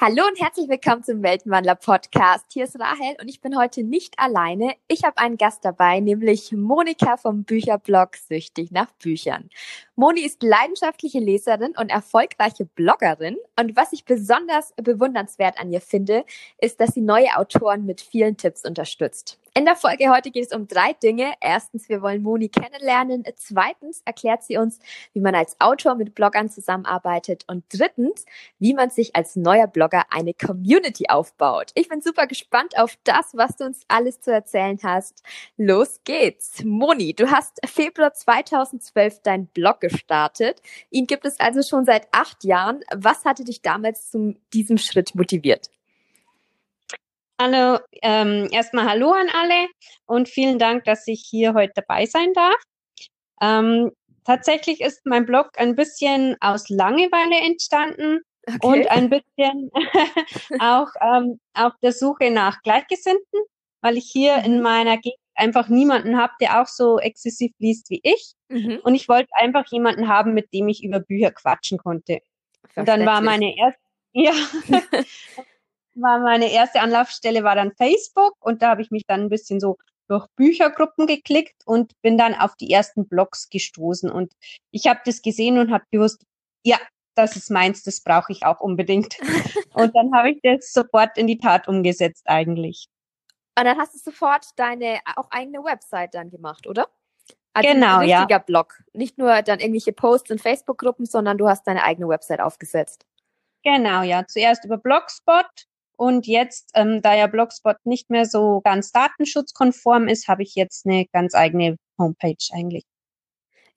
Hallo und herzlich willkommen zum Weltenwandler Podcast. Hier ist Rahel und ich bin heute nicht alleine. Ich habe einen Gast dabei, nämlich Monika vom Bücherblog Süchtig nach Büchern. Moni ist leidenschaftliche Leserin und erfolgreiche Bloggerin. Und was ich besonders bewundernswert an ihr finde, ist, dass sie neue Autoren mit vielen Tipps unterstützt. In der Folge heute geht es um drei Dinge. Erstens, wir wollen Moni kennenlernen. Zweitens erklärt sie uns, wie man als Autor mit Bloggern zusammenarbeitet. Und drittens, wie man sich als neuer Blogger eine Community aufbaut. Ich bin super gespannt auf das, was du uns alles zu erzählen hast. Los geht's. Moni, du hast Februar 2012 deinen Blog gestartet. Ihn gibt es also schon seit acht Jahren. Was hatte dich damals zu diesem Schritt motiviert? Hallo, ähm, erstmal Hallo an alle und vielen Dank, dass ich hier heute dabei sein darf. Ähm, tatsächlich ist mein Blog ein bisschen aus Langeweile entstanden okay. und ein bisschen auch ähm, auf der Suche nach Gleichgesinnten, weil ich hier mhm. in meiner Gegend einfach niemanden habe, der auch so exzessiv liest wie ich. Mhm. Und ich wollte einfach jemanden haben, mit dem ich über Bücher quatschen konnte. Und dann war meine erste, ja, war meine erste Anlaufstelle war dann Facebook und da habe ich mich dann ein bisschen so durch Büchergruppen geklickt und bin dann auf die ersten Blogs gestoßen und ich habe das gesehen und habe gewusst, ja, das ist meins, das brauche ich auch unbedingt. und dann habe ich das sofort in die Tat umgesetzt eigentlich. Und dann hast du sofort deine auch eigene Website dann gemacht, oder? Also genau, ein richtiger ja. Blog. Nicht nur dann irgendwelche Posts in Facebook-Gruppen, sondern du hast deine eigene Website aufgesetzt. Genau, ja. Zuerst über Blogspot und jetzt, ähm, da ja Blogspot nicht mehr so ganz datenschutzkonform ist, habe ich jetzt eine ganz eigene Homepage eigentlich.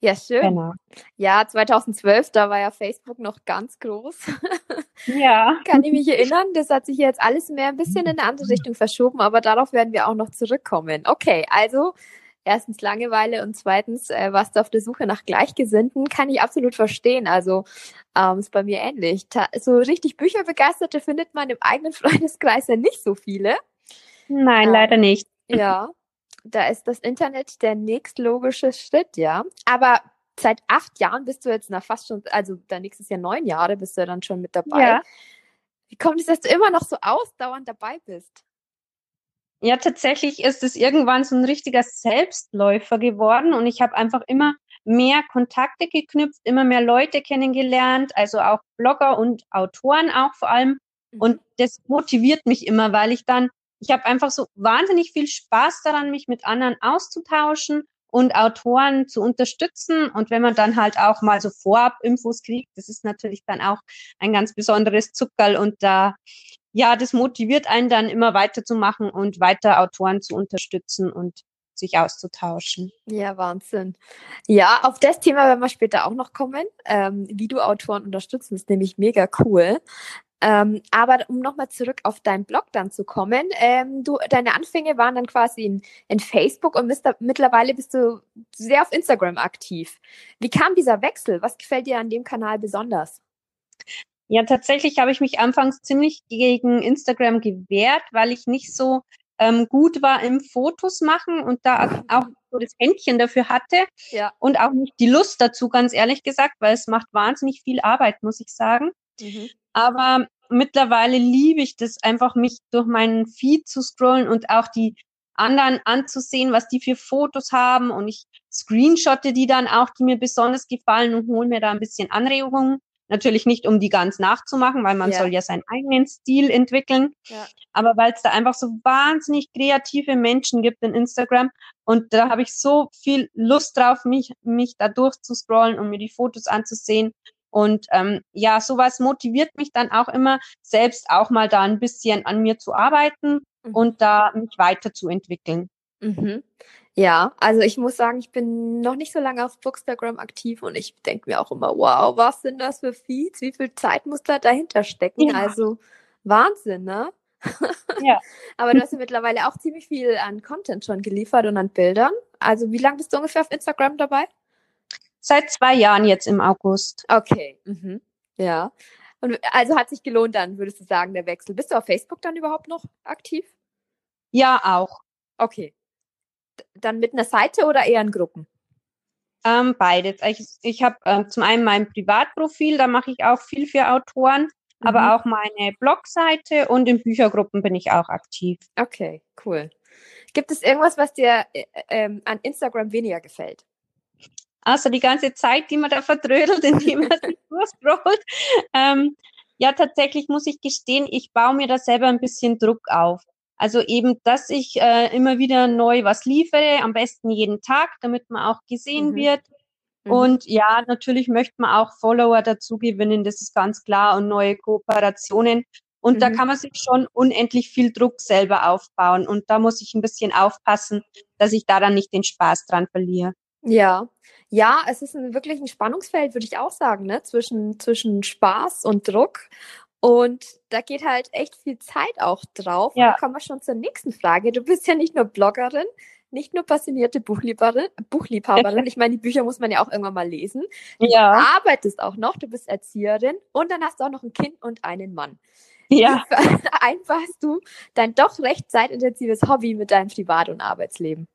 Ja, schön. Genau. Ja, 2012, da war ja Facebook noch ganz groß. Ja. Kann ich mich erinnern. Das hat sich jetzt alles mehr ein bisschen in eine andere Richtung verschoben, aber darauf werden wir auch noch zurückkommen. Okay, also erstens Langeweile und zweitens äh, warst du auf der Suche nach Gleichgesinnten, kann ich absolut verstehen. Also ähm, ist bei mir ähnlich. Ta so richtig Bücherbegeisterte findet man im eigenen Freundeskreis ja nicht so viele. Nein, ähm, leider nicht. Ja, da ist das Internet der nächstlogische Schritt, ja. Aber seit acht Jahren bist du jetzt nach fast schon, also da nächstes Jahr neun Jahre bist du dann schon mit dabei. Ja. Wie kommt es, dass du immer noch so ausdauernd dabei bist? Ja, tatsächlich ist es irgendwann so ein richtiger Selbstläufer geworden und ich habe einfach immer mehr Kontakte geknüpft, immer mehr Leute kennengelernt, also auch Blogger und Autoren auch vor allem. Mhm. Und das motiviert mich immer, weil ich dann, ich habe einfach so wahnsinnig viel Spaß daran, mich mit anderen auszutauschen und Autoren zu unterstützen. Und wenn man dann halt auch mal so vorab Infos kriegt, das ist natürlich dann auch ein ganz besonderes Zuckerl und da ja, das motiviert einen dann immer weiterzumachen und weiter Autoren zu unterstützen und sich auszutauschen. Ja, Wahnsinn. Ja, auf das Thema werden wir später auch noch kommen, ähm, wie du Autoren unterstützen, ist nämlich mega cool. Ähm, aber um nochmal zurück auf deinen Blog dann zu kommen, ähm, du, deine Anfänge waren dann quasi in, in Facebook und da, mittlerweile bist du sehr auf Instagram aktiv. Wie kam dieser Wechsel? Was gefällt dir an dem Kanal besonders? Ja, tatsächlich habe ich mich anfangs ziemlich gegen Instagram gewehrt, weil ich nicht so ähm, gut war im Fotos machen und da auch so das Händchen dafür hatte ja. und auch nicht die Lust dazu, ganz ehrlich gesagt, weil es macht wahnsinnig viel Arbeit, muss ich sagen. Mhm. Aber mittlerweile liebe ich das einfach, mich durch meinen Feed zu scrollen und auch die anderen anzusehen, was die für Fotos haben und ich screenshotte die dann auch, die mir besonders gefallen und hole mir da ein bisschen Anregungen. Natürlich nicht, um die ganz nachzumachen, weil man ja. soll ja seinen eigenen Stil entwickeln. Ja. Aber weil es da einfach so wahnsinnig kreative Menschen gibt in Instagram. Und da habe ich so viel Lust drauf, mich, mich da durchzuscrollen und mir die Fotos anzusehen. Und ähm, ja, sowas motiviert mich dann auch immer, selbst auch mal da ein bisschen an mir zu arbeiten mhm. und da mich weiterzuentwickeln. Mhm. Ja, also ich muss sagen, ich bin noch nicht so lange auf Bookstagram aktiv und ich denke mir auch immer, wow, was sind das für Feeds? Wie viel Zeit muss da dahinter stecken? Ja. Also Wahnsinn, ne? Ja. Aber du hast ja mittlerweile auch ziemlich viel an Content schon geliefert und an Bildern. Also wie lange bist du ungefähr auf Instagram dabei? Seit zwei Jahren jetzt im August. Okay. Mhm. Ja. Und also hat sich gelohnt dann, würdest du sagen, der Wechsel. Bist du auf Facebook dann überhaupt noch aktiv? Ja, auch. Okay dann mit einer Seite oder eher in Gruppen? Ähm, beides. Ich, ich habe äh, zum einen mein Privatprofil, da mache ich auch viel für Autoren. mhm. aber auch meine Blogseite und in Büchergruppen bin ich auch aktiv. Okay, cool. Gibt es irgendwas, was dir äh, ähm, an Instagram weniger gefällt? Außer die ganze Zeit, die man da vertrödelt, indem man sich durchscrollt. Ähm, ja, tatsächlich muss ich gestehen, ich baue mir da selber ein bisschen Druck auf. Also eben, dass ich äh, immer wieder neu was liefere, am besten jeden Tag, damit man auch gesehen mhm. wird. Mhm. Und ja, natürlich möchte man auch Follower dazu gewinnen, das ist ganz klar, und neue Kooperationen. Und mhm. da kann man sich schon unendlich viel Druck selber aufbauen. Und da muss ich ein bisschen aufpassen, dass ich da dann nicht den Spaß dran verliere. Ja, ja, es ist ein, wirklich ein Spannungsfeld, würde ich auch sagen, ne? zwischen, zwischen Spaß und Druck. Und da geht halt echt viel Zeit auch drauf. Ja. Und kommen wir schon zur nächsten Frage. Du bist ja nicht nur Bloggerin, nicht nur passionierte Buchliebhaberin, Buchliebhaberin. Ich meine, die Bücher muss man ja auch irgendwann mal lesen. Du ja. arbeitest auch noch, du bist Erzieherin und dann hast du auch noch ein Kind und einen Mann. Ja. Wie vereinbarst du dein doch recht zeitintensives Hobby mit deinem Privat- und Arbeitsleben?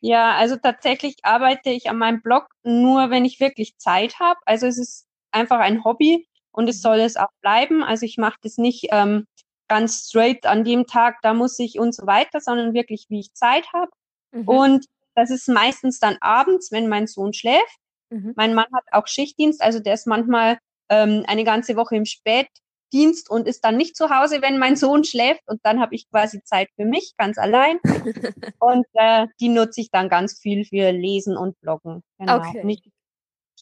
Ja, also tatsächlich arbeite ich an meinem Blog nur, wenn ich wirklich Zeit habe. Also es ist einfach ein Hobby und es soll es auch bleiben. Also ich mache das nicht ähm, ganz straight an dem Tag, da muss ich und so weiter, sondern wirklich, wie ich Zeit habe. Mhm. Und das ist meistens dann abends, wenn mein Sohn schläft. Mhm. Mein Mann hat auch Schichtdienst, also der ist manchmal ähm, eine ganze Woche im Spätdienst und ist dann nicht zu Hause, wenn mein Sohn schläft. Und dann habe ich quasi Zeit für mich, ganz allein. und äh, die nutze ich dann ganz viel für Lesen und Bloggen. Genau. Okay. Und ich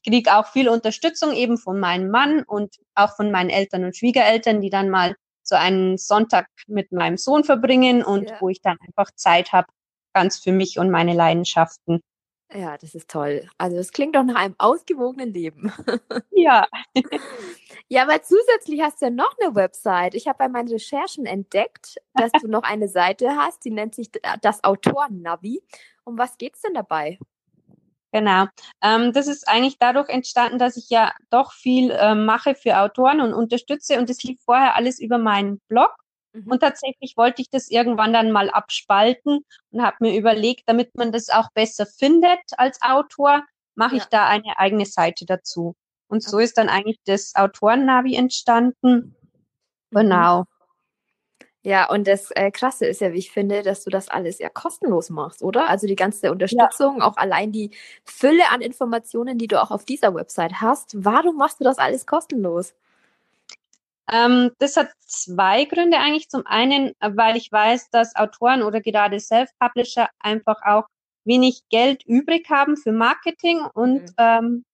kriege auch viel Unterstützung eben von meinem Mann und auch von meinen Eltern und Schwiegereltern, die dann mal so einen Sonntag mit meinem Sohn verbringen und ja. wo ich dann einfach Zeit habe, ganz für mich und meine Leidenschaften. Ja, das ist toll. Also das klingt doch nach einem ausgewogenen Leben. Ja. ja, aber zusätzlich hast du ja noch eine Website. Ich habe bei meinen Recherchen entdeckt, dass du noch eine Seite hast, die nennt sich das Autoren-Navi. Um was geht's denn dabei? Genau. Ähm, das ist eigentlich dadurch entstanden, dass ich ja doch viel äh, mache für Autoren und unterstütze und das lief vorher alles über meinen Blog. Mhm. Und tatsächlich wollte ich das irgendwann dann mal abspalten und habe mir überlegt, damit man das auch besser findet als Autor, mache ja. ich da eine eigene Seite dazu. Und so ist dann eigentlich das Autorennavi entstanden. Mhm. Genau. Ja, und das äh, Krasse ist ja, wie ich finde, dass du das alles ja kostenlos machst, oder? Also die ganze Unterstützung, ja. auch allein die Fülle an Informationen, die du auch auf dieser Website hast. Warum machst du das alles kostenlos? Ähm, das hat zwei Gründe eigentlich. Zum einen, weil ich weiß, dass Autoren oder gerade Self-Publisher einfach auch wenig Geld übrig haben für Marketing und mhm. ähm,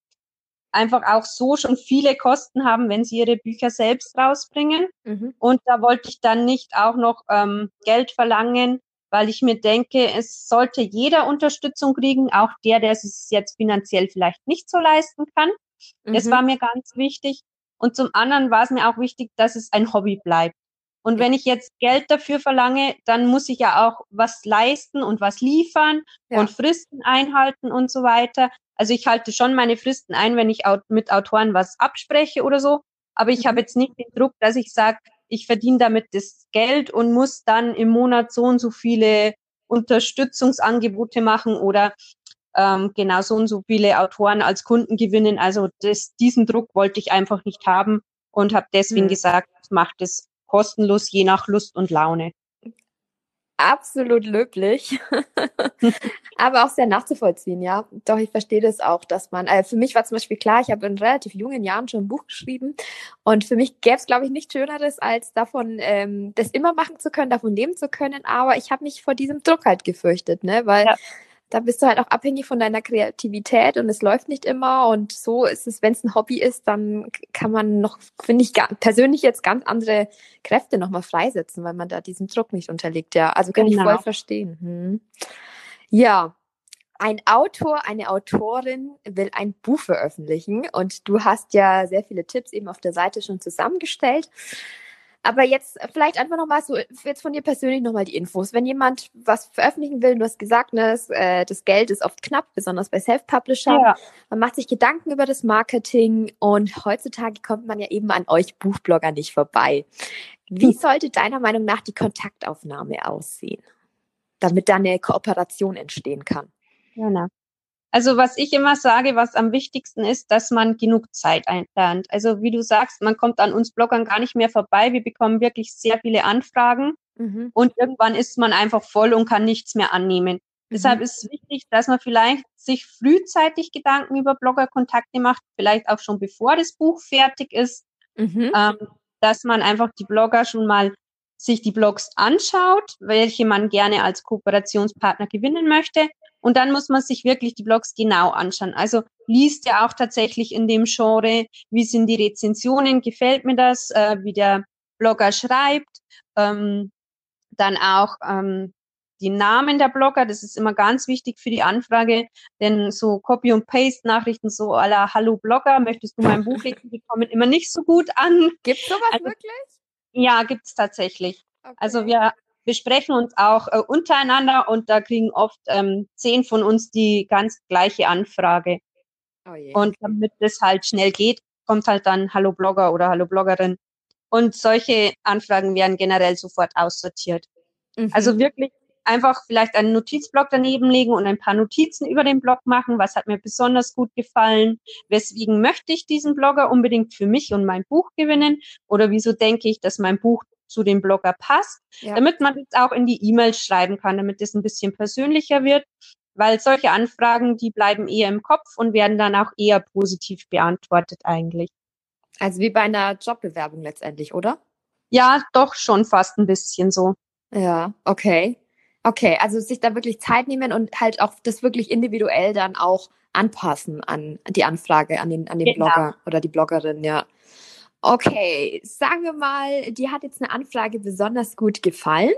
einfach auch so schon viele Kosten haben, wenn sie ihre Bücher selbst rausbringen. Mhm. Und da wollte ich dann nicht auch noch ähm, Geld verlangen, weil ich mir denke, es sollte jeder Unterstützung kriegen, auch der, der es jetzt finanziell vielleicht nicht so leisten kann. Mhm. Das war mir ganz wichtig. Und zum anderen war es mir auch wichtig, dass es ein Hobby bleibt. Und wenn ich jetzt Geld dafür verlange, dann muss ich ja auch was leisten und was liefern ja. und Fristen einhalten und so weiter. Also ich halte schon meine Fristen ein, wenn ich mit Autoren was abspreche oder so. Aber ich habe mhm. jetzt nicht den Druck, dass ich sage, ich verdiene damit das Geld und muss dann im Monat so und so viele Unterstützungsangebote machen oder ähm, genau so und so viele Autoren als Kunden gewinnen. Also das, diesen Druck wollte ich einfach nicht haben und habe deswegen mhm. gesagt, macht es kostenlos je nach Lust und Laune absolut löblich, aber auch sehr nachzuvollziehen, ja. Doch ich verstehe das auch, dass man, äh, für mich war zum Beispiel klar, ich habe in relativ jungen Jahren schon ein Buch geschrieben. Und für mich gäbe es, glaube ich, nichts Schöneres, als davon, ähm, das immer machen zu können, davon leben zu können, aber ich habe mich vor diesem Druck halt gefürchtet, ne, weil ja da bist du halt auch abhängig von deiner Kreativität und es läuft nicht immer. Und so ist es, wenn es ein Hobby ist, dann kann man noch, finde ich, persönlich jetzt ganz andere Kräfte nochmal freisetzen, weil man da diesem Druck nicht unterliegt. Ja, also kann genau. ich voll verstehen. Hm. Ja, ein Autor, eine Autorin will ein Buch veröffentlichen und du hast ja sehr viele Tipps eben auf der Seite schon zusammengestellt. Aber jetzt vielleicht einfach nochmal so, jetzt von dir persönlich nochmal die Infos. Wenn jemand was veröffentlichen will, du hast gesagt, ne, das, äh, das Geld ist oft knapp, besonders bei Self-Publisher. Ja. Man macht sich Gedanken über das Marketing und heutzutage kommt man ja eben an euch Buchblogger nicht vorbei. Wie hm. sollte deiner Meinung nach die Kontaktaufnahme aussehen, damit da eine Kooperation entstehen kann? Genau. Also was ich immer sage, was am wichtigsten ist, dass man genug Zeit einplant. Also wie du sagst, man kommt an uns Bloggern gar nicht mehr vorbei. Wir bekommen wirklich sehr viele Anfragen mhm. und irgendwann ist man einfach voll und kann nichts mehr annehmen. Mhm. Deshalb ist es wichtig, dass man vielleicht sich frühzeitig Gedanken über Bloggerkontakte macht, vielleicht auch schon bevor das Buch fertig ist, mhm. ähm, dass man einfach die Blogger schon mal sich die Blogs anschaut, welche man gerne als Kooperationspartner gewinnen möchte und dann muss man sich wirklich die Blogs genau anschauen. Also liest ja auch tatsächlich in dem Genre, wie sind die Rezensionen, gefällt mir das, äh, wie der Blogger schreibt. Ähm, dann auch ähm, die Namen der Blogger, das ist immer ganz wichtig für die Anfrage, denn so Copy- und Paste-Nachrichten so à la Hallo Blogger, möchtest du mein Buch lesen, die kommen immer nicht so gut an. Gibt's sowas also, wirklich? Ja, gibt's tatsächlich. Okay. Also wir besprechen uns auch äh, untereinander und da kriegen oft ähm, zehn von uns die ganz gleiche Anfrage. Oh und damit das halt schnell geht, kommt halt dann Hallo Blogger oder Hallo Bloggerin. Und solche Anfragen werden generell sofort aussortiert. Mhm. Also wirklich einfach vielleicht einen Notizblock daneben legen und ein paar Notizen über den Blog machen. Was hat mir besonders gut gefallen? Weswegen möchte ich diesen Blogger unbedingt für mich und mein Buch gewinnen? Oder wieso denke ich, dass mein Buch zu dem Blogger passt, ja. damit man es auch in die E-Mail schreiben kann, damit es ein bisschen persönlicher wird, weil solche Anfragen, die bleiben eher im Kopf und werden dann auch eher positiv beantwortet eigentlich. Also wie bei einer Jobbewerbung letztendlich, oder? Ja, doch schon fast ein bisschen so. Ja, okay. Okay, also sich da wirklich Zeit nehmen und halt auch das wirklich individuell dann auch anpassen an die Anfrage, an den, an den genau. Blogger oder die Bloggerin, ja. Okay, sagen wir mal, dir hat jetzt eine Anfrage besonders gut gefallen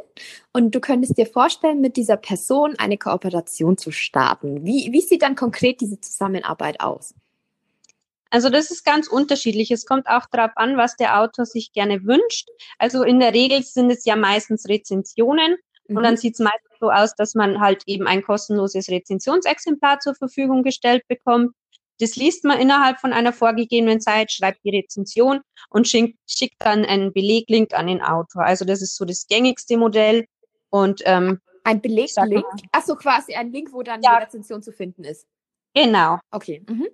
und du könntest dir vorstellen, mit dieser Person eine Kooperation zu starten. Wie, wie sieht dann konkret diese Zusammenarbeit aus? Also das ist ganz unterschiedlich. Es kommt auch darauf an, was der Autor sich gerne wünscht. Also in der Regel sind es ja meistens Rezensionen mhm. und dann mhm. sieht es meistens so aus, dass man halt eben ein kostenloses Rezensionsexemplar zur Verfügung gestellt bekommt das liest man innerhalb von einer vorgegebenen Zeit, schreibt die Rezension und schickt, schickt dann einen Beleglink an den Autor. Also das ist so das gängigste Modell. Und ähm, ein Beleglink? Achso, quasi ein Link, wo dann ja. die Rezension zu finden ist. Genau. Okay. Mhm.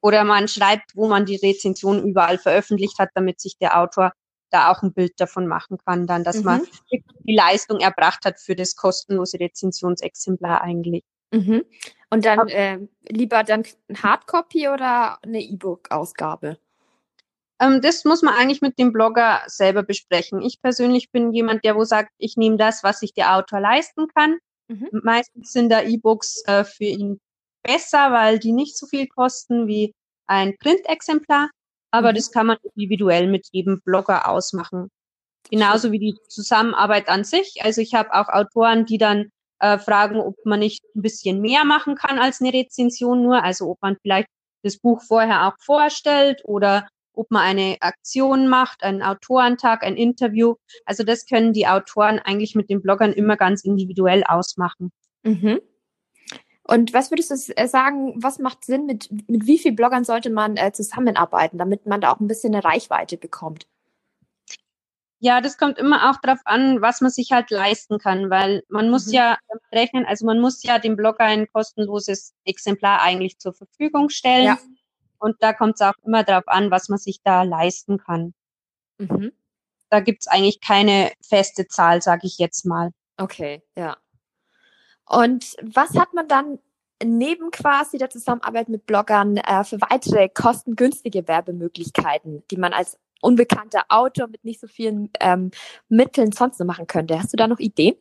Oder man schreibt, wo man die Rezension überall veröffentlicht hat, damit sich der Autor da auch ein Bild davon machen kann, dann, dass mhm. man die Leistung erbracht hat für das kostenlose Rezensionsexemplar eigentlich. Mhm. Und dann äh, lieber dann ein Hardcopy oder eine E-Book-Ausgabe? Ähm, das muss man eigentlich mit dem Blogger selber besprechen. Ich persönlich bin jemand, der wo sagt, ich nehme das, was sich der Autor leisten kann. Mhm. Meistens sind da E-Books äh, für ihn besser, weil die nicht so viel kosten wie ein Printexemplar. Aber mhm. das kann man individuell mit jedem Blogger ausmachen. Genauso wie die Zusammenarbeit an sich. Also ich habe auch Autoren, die dann äh, fragen, ob man nicht ein bisschen mehr machen kann als eine Rezension nur. Also ob man vielleicht das Buch vorher auch vorstellt oder ob man eine Aktion macht, einen Autorentag, ein Interview. Also das können die Autoren eigentlich mit den Bloggern immer ganz individuell ausmachen. Mhm. Und was würdest du äh, sagen, was macht Sinn, mit, mit wie vielen Bloggern sollte man äh, zusammenarbeiten, damit man da auch ein bisschen eine Reichweite bekommt? Ja, das kommt immer auch darauf an, was man sich halt leisten kann, weil man muss mhm. ja rechnen, also man muss ja dem Blogger ein kostenloses Exemplar eigentlich zur Verfügung stellen. Ja. Und da kommt es auch immer darauf an, was man sich da leisten kann. Mhm. Da gibt's eigentlich keine feste Zahl, sage ich jetzt mal. Okay, ja. Und was hat man dann neben quasi der Zusammenarbeit mit Bloggern äh, für weitere kostengünstige Werbemöglichkeiten, die man als unbekannter Autor mit nicht so vielen ähm, Mitteln sonst so machen könnte. Hast du da noch Ideen?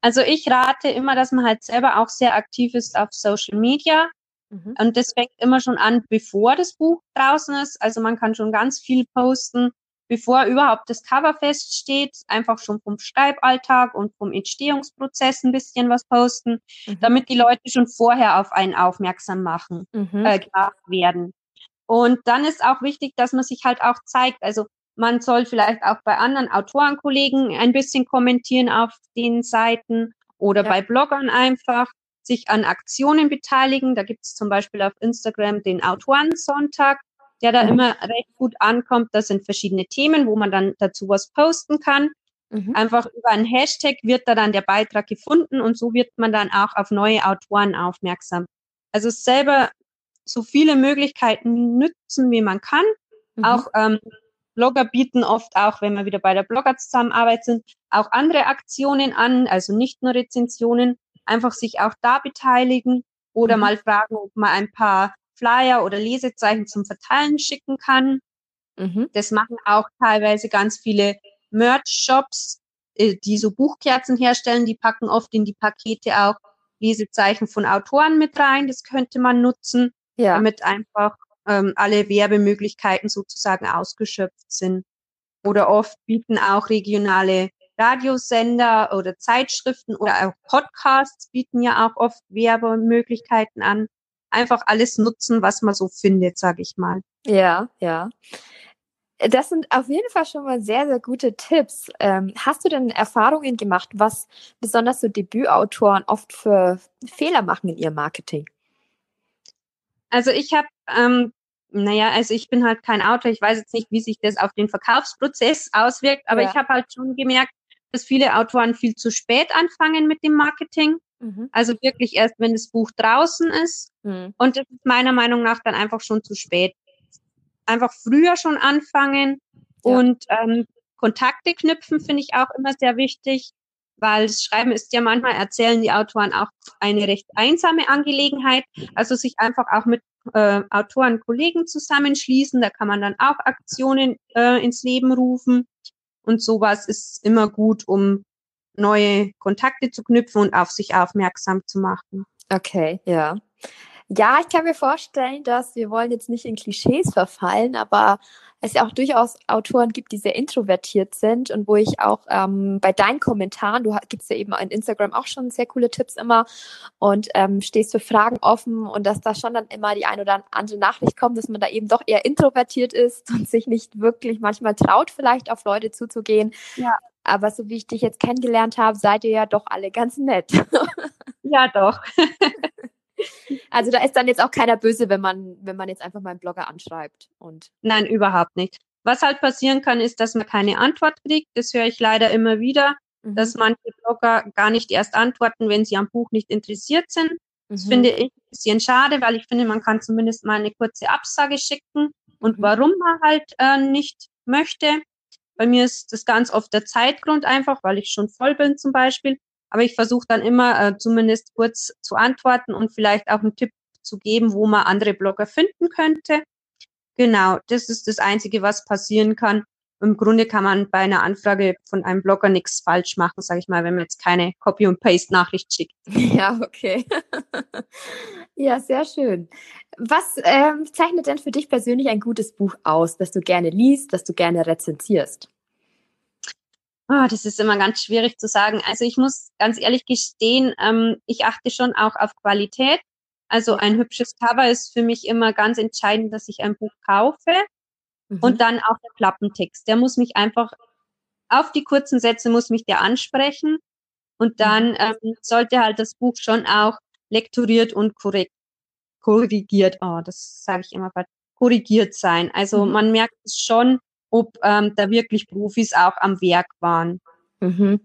Also ich rate immer, dass man halt selber auch sehr aktiv ist auf Social Media. Mhm. Und das fängt immer schon an, bevor das Buch draußen ist. Also man kann schon ganz viel posten, bevor überhaupt das Cover feststeht. Einfach schon vom Schreiballtag und vom Entstehungsprozess ein bisschen was posten, mhm. damit die Leute schon vorher auf einen aufmerksam machen, mhm. äh, gemacht werden. Und dann ist auch wichtig, dass man sich halt auch zeigt. Also man soll vielleicht auch bei anderen Autorenkollegen ein bisschen kommentieren auf den Seiten oder ja. bei Bloggern einfach sich an Aktionen beteiligen. Da gibt es zum Beispiel auf Instagram den Autorensonntag, der da mhm. immer recht gut ankommt. Das sind verschiedene Themen, wo man dann dazu was posten kann. Mhm. Einfach über einen Hashtag wird da dann der Beitrag gefunden und so wird man dann auch auf neue Autoren aufmerksam. Also selber so viele Möglichkeiten nützen, wie man kann. Mhm. Auch ähm, Blogger bieten oft auch, wenn wir wieder bei der Blogger-Zusammenarbeit sind, auch andere Aktionen an, also nicht nur Rezensionen, einfach sich auch da beteiligen oder mhm. mal fragen, ob man ein paar Flyer oder Lesezeichen zum Verteilen schicken kann. Mhm. Das machen auch teilweise ganz viele Merch-Shops, äh, die so Buchkerzen herstellen, die packen oft in die Pakete auch Lesezeichen von Autoren mit rein. Das könnte man nutzen, ja. damit einfach ähm, alle Werbemöglichkeiten sozusagen ausgeschöpft sind. Oder oft bieten auch regionale Radiosender oder Zeitschriften oder auch Podcasts bieten ja auch oft Werbemöglichkeiten an. Einfach alles nutzen, was man so findet, sage ich mal. Ja, ja. Das sind auf jeden Fall schon mal sehr, sehr gute Tipps. Ähm, hast du denn Erfahrungen gemacht, was besonders so Debütautoren oft für Fehler machen in ihrem Marketing? Also ich habe, ähm, naja, also ich bin halt kein Autor, ich weiß jetzt nicht, wie sich das auf den Verkaufsprozess auswirkt, aber ja. ich habe halt schon gemerkt, dass viele Autoren viel zu spät anfangen mit dem Marketing. Mhm. Also wirklich erst, wenn das Buch draußen ist. Mhm. Und das ist meiner Meinung nach dann einfach schon zu spät einfach früher schon anfangen ja. und ähm, Kontakte knüpfen finde ich auch immer sehr wichtig, weil das Schreiben ist ja manchmal, erzählen die Autoren auch eine recht einsame Angelegenheit. Also sich einfach auch mit äh, Autoren, Kollegen zusammenschließen, da kann man dann auch Aktionen äh, ins Leben rufen. Und sowas ist immer gut, um neue Kontakte zu knüpfen und auf sich aufmerksam zu machen. Okay, ja. Ja, ich kann mir vorstellen, dass wir wollen jetzt nicht in Klischees verfallen, aber es ja auch durchaus Autoren gibt, die sehr introvertiert sind und wo ich auch ähm, bei deinen Kommentaren, du gibst ja eben in Instagram auch schon sehr coole Tipps immer und ähm, stehst für Fragen offen und dass da schon dann immer die ein oder andere Nachricht kommt, dass man da eben doch eher introvertiert ist und sich nicht wirklich manchmal traut, vielleicht auf Leute zuzugehen. Ja. Aber so wie ich dich jetzt kennengelernt habe, seid ihr ja doch alle ganz nett. Ja, doch. Also da ist dann jetzt auch keiner böse, wenn man, wenn man jetzt einfach mal einen Blogger anschreibt. Und Nein, überhaupt nicht. Was halt passieren kann, ist, dass man keine Antwort kriegt. Das höre ich leider immer wieder, mhm. dass manche Blogger gar nicht erst antworten, wenn sie am Buch nicht interessiert sind. Das mhm. finde ich ein bisschen schade, weil ich finde, man kann zumindest mal eine kurze Absage schicken und mhm. warum man halt äh, nicht möchte. Bei mir ist das ganz oft der Zeitgrund einfach, weil ich schon voll bin zum Beispiel. Aber ich versuche dann immer äh, zumindest kurz zu antworten und vielleicht auch einen Tipp zu geben, wo man andere Blogger finden könnte. Genau, das ist das Einzige, was passieren kann. Im Grunde kann man bei einer Anfrage von einem Blogger nichts falsch machen, sage ich mal, wenn man jetzt keine Copy- und Paste-Nachricht schickt. Ja, okay. ja, sehr schön. Was ähm, zeichnet denn für dich persönlich ein gutes Buch aus, das du gerne liest, das du gerne rezensierst? Oh, das ist immer ganz schwierig zu sagen. Also ich muss ganz ehrlich gestehen, ähm, ich achte schon auch auf Qualität. Also ein hübsches Cover ist für mich immer ganz entscheidend, dass ich ein Buch kaufe. Mhm. Und dann auch der Klappentext. Der muss mich einfach auf die kurzen Sätze muss mich der ansprechen. Und dann mhm. ähm, sollte halt das Buch schon auch lektoriert und korrekt, korrigiert, oh, das sage ich immer, korrigiert sein. Also mhm. man merkt es schon, ob ähm, da wirklich Profis auch am Werk waren. Mhm.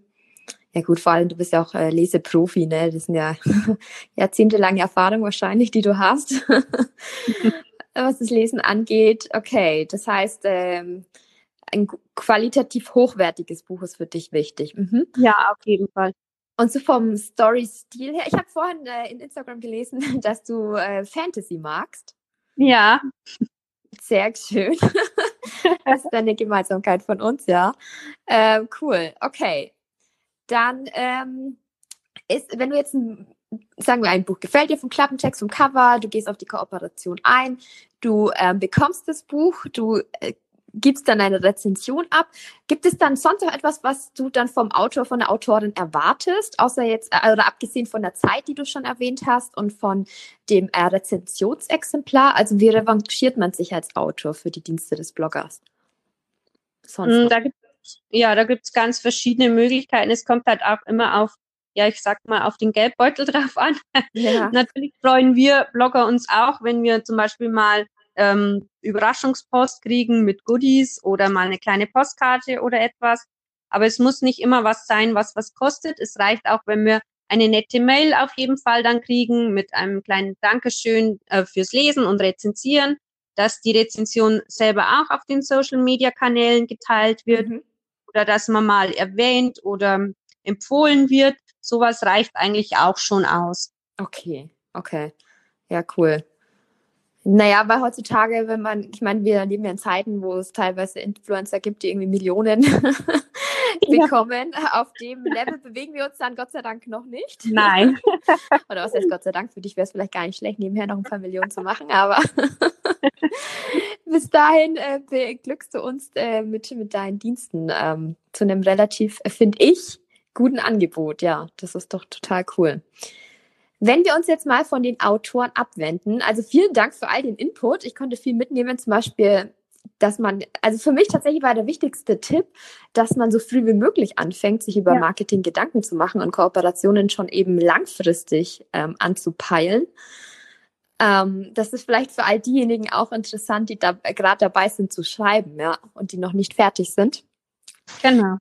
Ja gut, vor allem du bist ja auch äh, Leseprofi, ne? Das sind ja jahrzehntelange Erfahrung wahrscheinlich, die du hast, was das Lesen angeht. Okay, das heißt, ähm, ein qualitativ hochwertiges Buch ist für dich wichtig. Mhm. Ja, auf jeden Fall. Und so vom Story-Stil her, ich habe vorhin äh, in Instagram gelesen, dass du äh, Fantasy magst. Ja. Sehr schön. das ist eine Gemeinsamkeit von uns, ja. Ähm, cool, okay. Dann ähm, ist, wenn du jetzt ein, sagen wir, ein Buch gefällt dir vom Klappentext, vom Cover, du gehst auf die Kooperation ein, du ähm, bekommst das Buch, du äh, gibst dann eine Rezension ab. Gibt es dann sonst noch etwas, was du dann vom Autor, von der Autorin erwartest, außer jetzt, äh, oder abgesehen von der Zeit, die du schon erwähnt hast und von dem äh, Rezensionsexemplar? Also wie revanchiert man sich als Autor für die Dienste des Bloggers? Sonst mm, da gibt's, ja, da gibt's ganz verschiedene Möglichkeiten. Es kommt halt auch immer auf ja, ich sag mal, auf den Geldbeutel drauf an. Ja. Natürlich freuen wir Blogger uns auch, wenn wir zum Beispiel mal ähm, Überraschungspost kriegen mit Goodies oder mal eine kleine Postkarte oder etwas. Aber es muss nicht immer was sein, was was kostet. Es reicht auch, wenn wir eine nette Mail auf jeden Fall dann kriegen mit einem kleinen Dankeschön äh, fürs Lesen und Rezensieren, dass die Rezension selber auch auf den Social-Media-Kanälen geteilt wird mhm. oder dass man mal erwähnt oder empfohlen wird. Sowas reicht eigentlich auch schon aus. Okay, okay. Ja, cool. Naja, weil heutzutage, wenn man, ich meine, wir leben ja in Zeiten, wo es teilweise Influencer gibt, die irgendwie Millionen bekommen. Ja. Auf dem Level bewegen wir uns dann Gott sei Dank noch nicht. Nein. Oder was heißt Gott sei Dank? Für dich wäre es vielleicht gar nicht schlecht, nebenher noch ein paar Millionen zu machen, aber bis dahin äh, beglückst du uns äh, mit, mit deinen Diensten ähm, zu einem relativ, äh, finde ich, guten Angebot. Ja, das ist doch total cool. Wenn wir uns jetzt mal von den Autoren abwenden, also vielen Dank für all den Input. Ich konnte viel mitnehmen, zum Beispiel, dass man, also für mich tatsächlich war der wichtigste Tipp, dass man so früh wie möglich anfängt, sich über ja. Marketing Gedanken zu machen und Kooperationen schon eben langfristig ähm, anzupeilen. Ähm, das ist vielleicht für all diejenigen auch interessant, die da gerade dabei sind zu schreiben, ja, und die noch nicht fertig sind. Genau.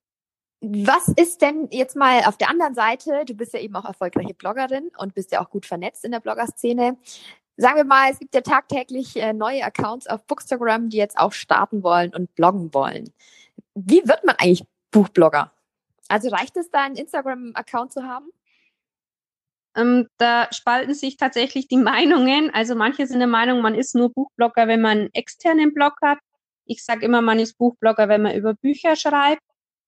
Was ist denn jetzt mal auf der anderen Seite? Du bist ja eben auch erfolgreiche Bloggerin und bist ja auch gut vernetzt in der Bloggerszene. Sagen wir mal, es gibt ja tagtäglich äh, neue Accounts auf Bookstagram, die jetzt auch starten wollen und bloggen wollen. Wie wird man eigentlich Buchblogger? Also reicht es da, einen Instagram-Account zu haben? Ähm, da spalten sich tatsächlich die Meinungen. Also manche sind der Meinung, man ist nur Buchblogger, wenn man einen externen Blog hat. Ich sage immer, man ist Buchblogger, wenn man über Bücher schreibt.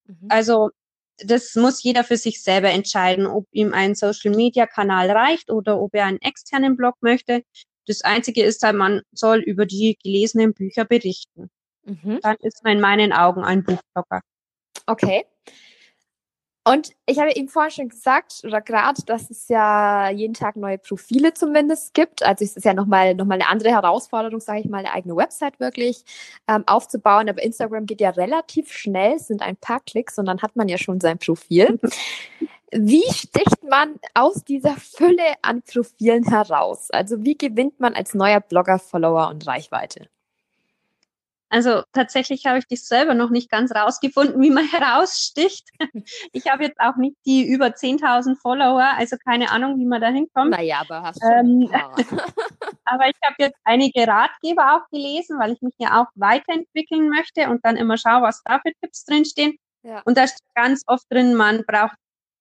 Mhm. Also das muss jeder für sich selber entscheiden, ob ihm ein Social-Media-Kanal reicht oder ob er einen externen Blog möchte. Das Einzige ist halt, man soll über die gelesenen Bücher berichten. Mhm. Dann ist man in meinen Augen ein Buchblogger. Okay. Und ich habe eben vorhin schon gesagt, oder gerade, dass es ja jeden Tag neue Profile zumindest gibt. Also es ist ja nochmal noch mal eine andere Herausforderung, sage ich mal, eine eigene Website wirklich ähm, aufzubauen. Aber Instagram geht ja relativ schnell, es sind ein paar Klicks und dann hat man ja schon sein Profil. Wie sticht man aus dieser Fülle an Profilen heraus? Also wie gewinnt man als neuer Blogger Follower und Reichweite? Also tatsächlich habe ich das selber noch nicht ganz rausgefunden, wie man heraussticht. Ich habe jetzt auch nicht die über 10.000 Follower, also keine Ahnung, wie man da hinkommt. Naja, aber hast du ähm, Aber ich habe jetzt einige Ratgeber auch gelesen, weil ich mich ja auch weiterentwickeln möchte und dann immer schaue, was da für Tipps drinstehen. Ja. Und da steht ganz oft drin, man braucht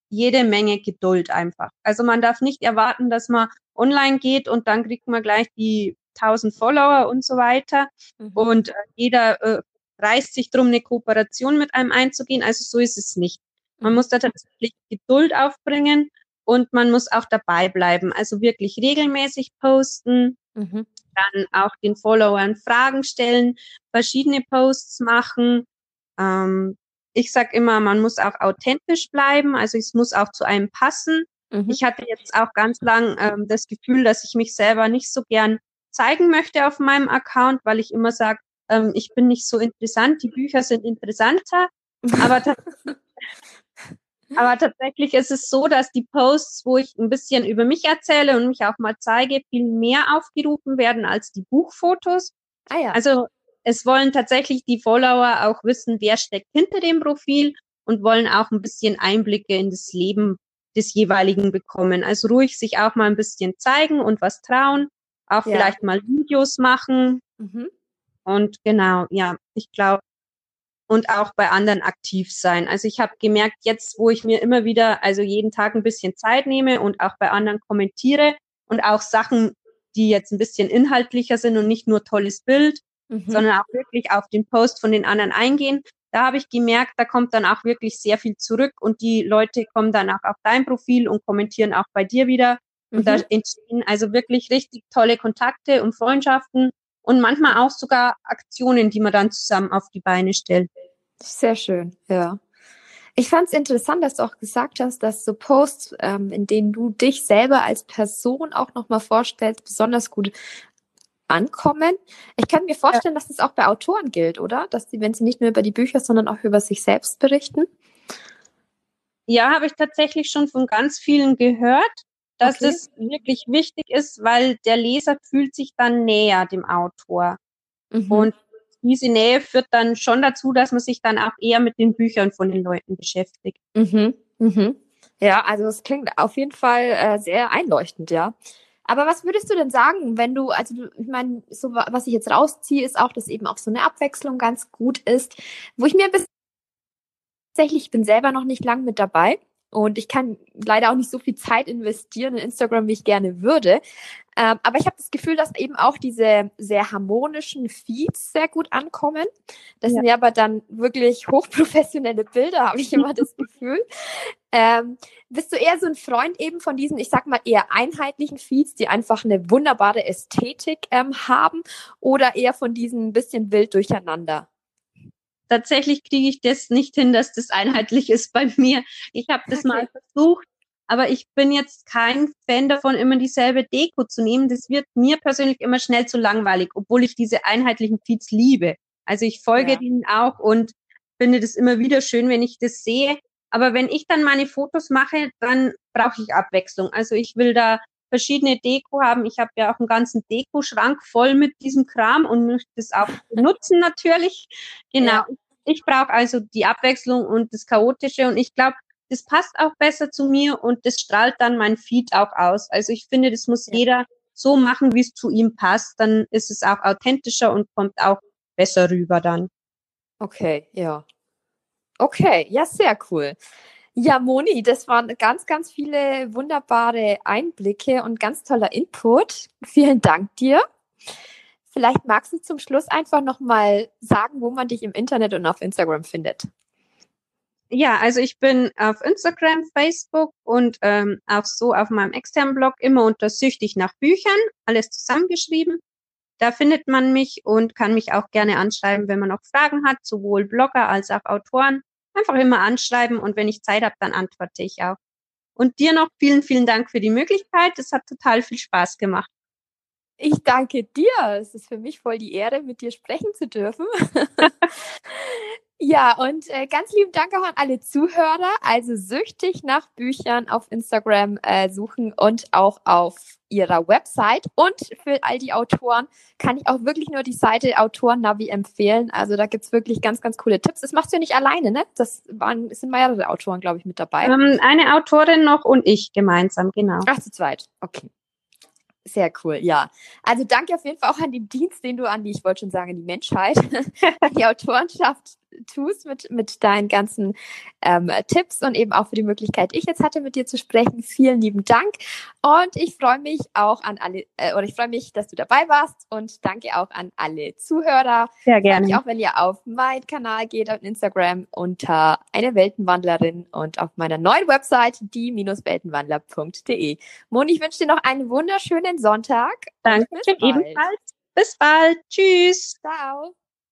jede Menge Geduld einfach. Also man darf nicht erwarten, dass man online geht und dann kriegt man gleich die 1000 Follower und so weiter. Mhm. Und äh, jeder äh, reißt sich drum, eine Kooperation mit einem einzugehen. Also so ist es nicht. Man mhm. muss da tatsächlich Geduld aufbringen und man muss auch dabei bleiben. Also wirklich regelmäßig posten, mhm. dann auch den Followern Fragen stellen, verschiedene Posts machen. Ähm, ich sag immer, man muss auch authentisch bleiben, also es muss auch zu einem passen. Mhm. Ich hatte jetzt auch ganz lang ähm, das Gefühl, dass ich mich selber nicht so gern zeigen möchte auf meinem Account, weil ich immer sage, ähm, ich bin nicht so interessant, die Bücher sind interessanter. Aber, aber tatsächlich ist es so, dass die Posts, wo ich ein bisschen über mich erzähle und mich auch mal zeige, viel mehr aufgerufen werden als die Buchfotos. Ah ja. Also es wollen tatsächlich die Follower auch wissen, wer steckt hinter dem Profil und wollen auch ein bisschen Einblicke in das Leben des jeweiligen bekommen. Also ruhig sich auch mal ein bisschen zeigen und was trauen auch ja. vielleicht mal Videos machen. Mhm. Und genau, ja, ich glaube, und auch bei anderen aktiv sein. Also ich habe gemerkt, jetzt, wo ich mir immer wieder, also jeden Tag ein bisschen Zeit nehme und auch bei anderen kommentiere und auch Sachen, die jetzt ein bisschen inhaltlicher sind und nicht nur tolles Bild, mhm. sondern auch wirklich auf den Post von den anderen eingehen, da habe ich gemerkt, da kommt dann auch wirklich sehr viel zurück und die Leute kommen dann auch auf dein Profil und kommentieren auch bei dir wieder und mhm. da entstehen also wirklich richtig tolle Kontakte und Freundschaften und manchmal auch sogar Aktionen, die man dann zusammen auf die Beine stellt. Sehr schön, ja. Ich fand es interessant, dass du auch gesagt hast, dass so Posts, ähm, in denen du dich selber als Person auch nochmal vorstellst, besonders gut ankommen. Ich kann mir vorstellen, ja. dass das auch bei Autoren gilt, oder? Dass sie, wenn sie nicht nur über die Bücher, sondern auch über sich selbst berichten. Ja, habe ich tatsächlich schon von ganz vielen gehört dass okay. es wirklich wichtig ist, weil der Leser fühlt sich dann näher dem Autor. Mhm. Und diese Nähe führt dann schon dazu, dass man sich dann auch eher mit den Büchern von den Leuten beschäftigt. Mhm. Mhm. Ja, also es klingt auf jeden Fall äh, sehr einleuchtend, ja. Aber was würdest du denn sagen, wenn du, also du, ich meine, so was ich jetzt rausziehe, ist auch, dass eben auch so eine Abwechslung ganz gut ist, wo ich mir ein bisschen tatsächlich, ich bin selber noch nicht lang mit dabei und ich kann leider auch nicht so viel Zeit investieren in Instagram, wie ich gerne würde. Ähm, aber ich habe das Gefühl, dass eben auch diese sehr harmonischen Feeds sehr gut ankommen. Das ja. sind ja aber dann wirklich hochprofessionelle Bilder, habe ich immer das Gefühl. Ähm, bist du eher so ein Freund eben von diesen, ich sag mal, eher einheitlichen Feeds, die einfach eine wunderbare Ästhetik ähm, haben, oder eher von diesen bisschen wild durcheinander? Tatsächlich kriege ich das nicht hin, dass das einheitlich ist bei mir. Ich habe das okay. mal versucht, aber ich bin jetzt kein Fan davon, immer dieselbe Deko zu nehmen. Das wird mir persönlich immer schnell zu langweilig, obwohl ich diese einheitlichen Feeds liebe. Also ich folge ja. denen auch und finde das immer wieder schön, wenn ich das sehe. Aber wenn ich dann meine Fotos mache, dann brauche ich Abwechslung. Also ich will da verschiedene Deko haben. Ich habe ja auch einen ganzen Deko-Schrank voll mit diesem Kram und möchte das auch benutzen natürlich. Genau. Ja. Ich brauche also die Abwechslung und das Chaotische und ich glaube, das passt auch besser zu mir und das strahlt dann mein Feed auch aus. Also ich finde, das muss jeder so machen, wie es zu ihm passt. Dann ist es auch authentischer und kommt auch besser rüber dann. Okay, ja. Okay, ja, sehr cool. Ja, Moni, das waren ganz, ganz viele wunderbare Einblicke und ganz toller Input. Vielen Dank dir. Vielleicht magst du zum Schluss einfach nochmal sagen, wo man dich im Internet und auf Instagram findet. Ja, also ich bin auf Instagram, Facebook und ähm, auch so auf meinem externen Blog immer unter Süchtig nach Büchern, alles zusammengeschrieben. Da findet man mich und kann mich auch gerne anschreiben, wenn man noch Fragen hat, sowohl Blogger als auch Autoren. Einfach immer anschreiben und wenn ich Zeit habe, dann antworte ich auch. Und dir noch vielen, vielen Dank für die Möglichkeit. Es hat total viel Spaß gemacht. Ich danke dir. Es ist für mich voll die Ehre, mit dir sprechen zu dürfen. Ja, und äh, ganz lieben Dank auch an alle Zuhörer. Also süchtig nach Büchern auf Instagram äh, suchen und auch auf ihrer Website. Und für all die Autoren kann ich auch wirklich nur die Seite Autoren Navi empfehlen. Also da gibt's wirklich ganz, ganz coole Tipps. Das machst du ja nicht alleine, ne? Das waren, es sind mehrere Autoren, glaube ich, mit dabei. Ähm, eine Autorin noch und ich gemeinsam, genau. Ach, zu zweit. Okay. Sehr cool, ja. Also danke auf jeden Fall auch an den Dienst, den du an die, ich wollte schon sagen, die Menschheit, die Autorenschaft tust mit, mit deinen ganzen ähm, Tipps und eben auch für die Möglichkeit, ich jetzt hatte, mit dir zu sprechen. Vielen lieben Dank. Und ich freue mich auch an alle, äh, oder ich freue mich, dass du dabei warst und danke auch an alle Zuhörer. Sehr gerne. Mich auch wenn ihr auf meinen Kanal geht, auf Instagram unter eine Weltenwandlerin und auf meiner neuen Website, die-weltenwandler.de. Moni, ich wünsche dir noch einen wunderschönen Sonntag. Danke, ebenfalls. Bis bald. Tschüss. Ciao.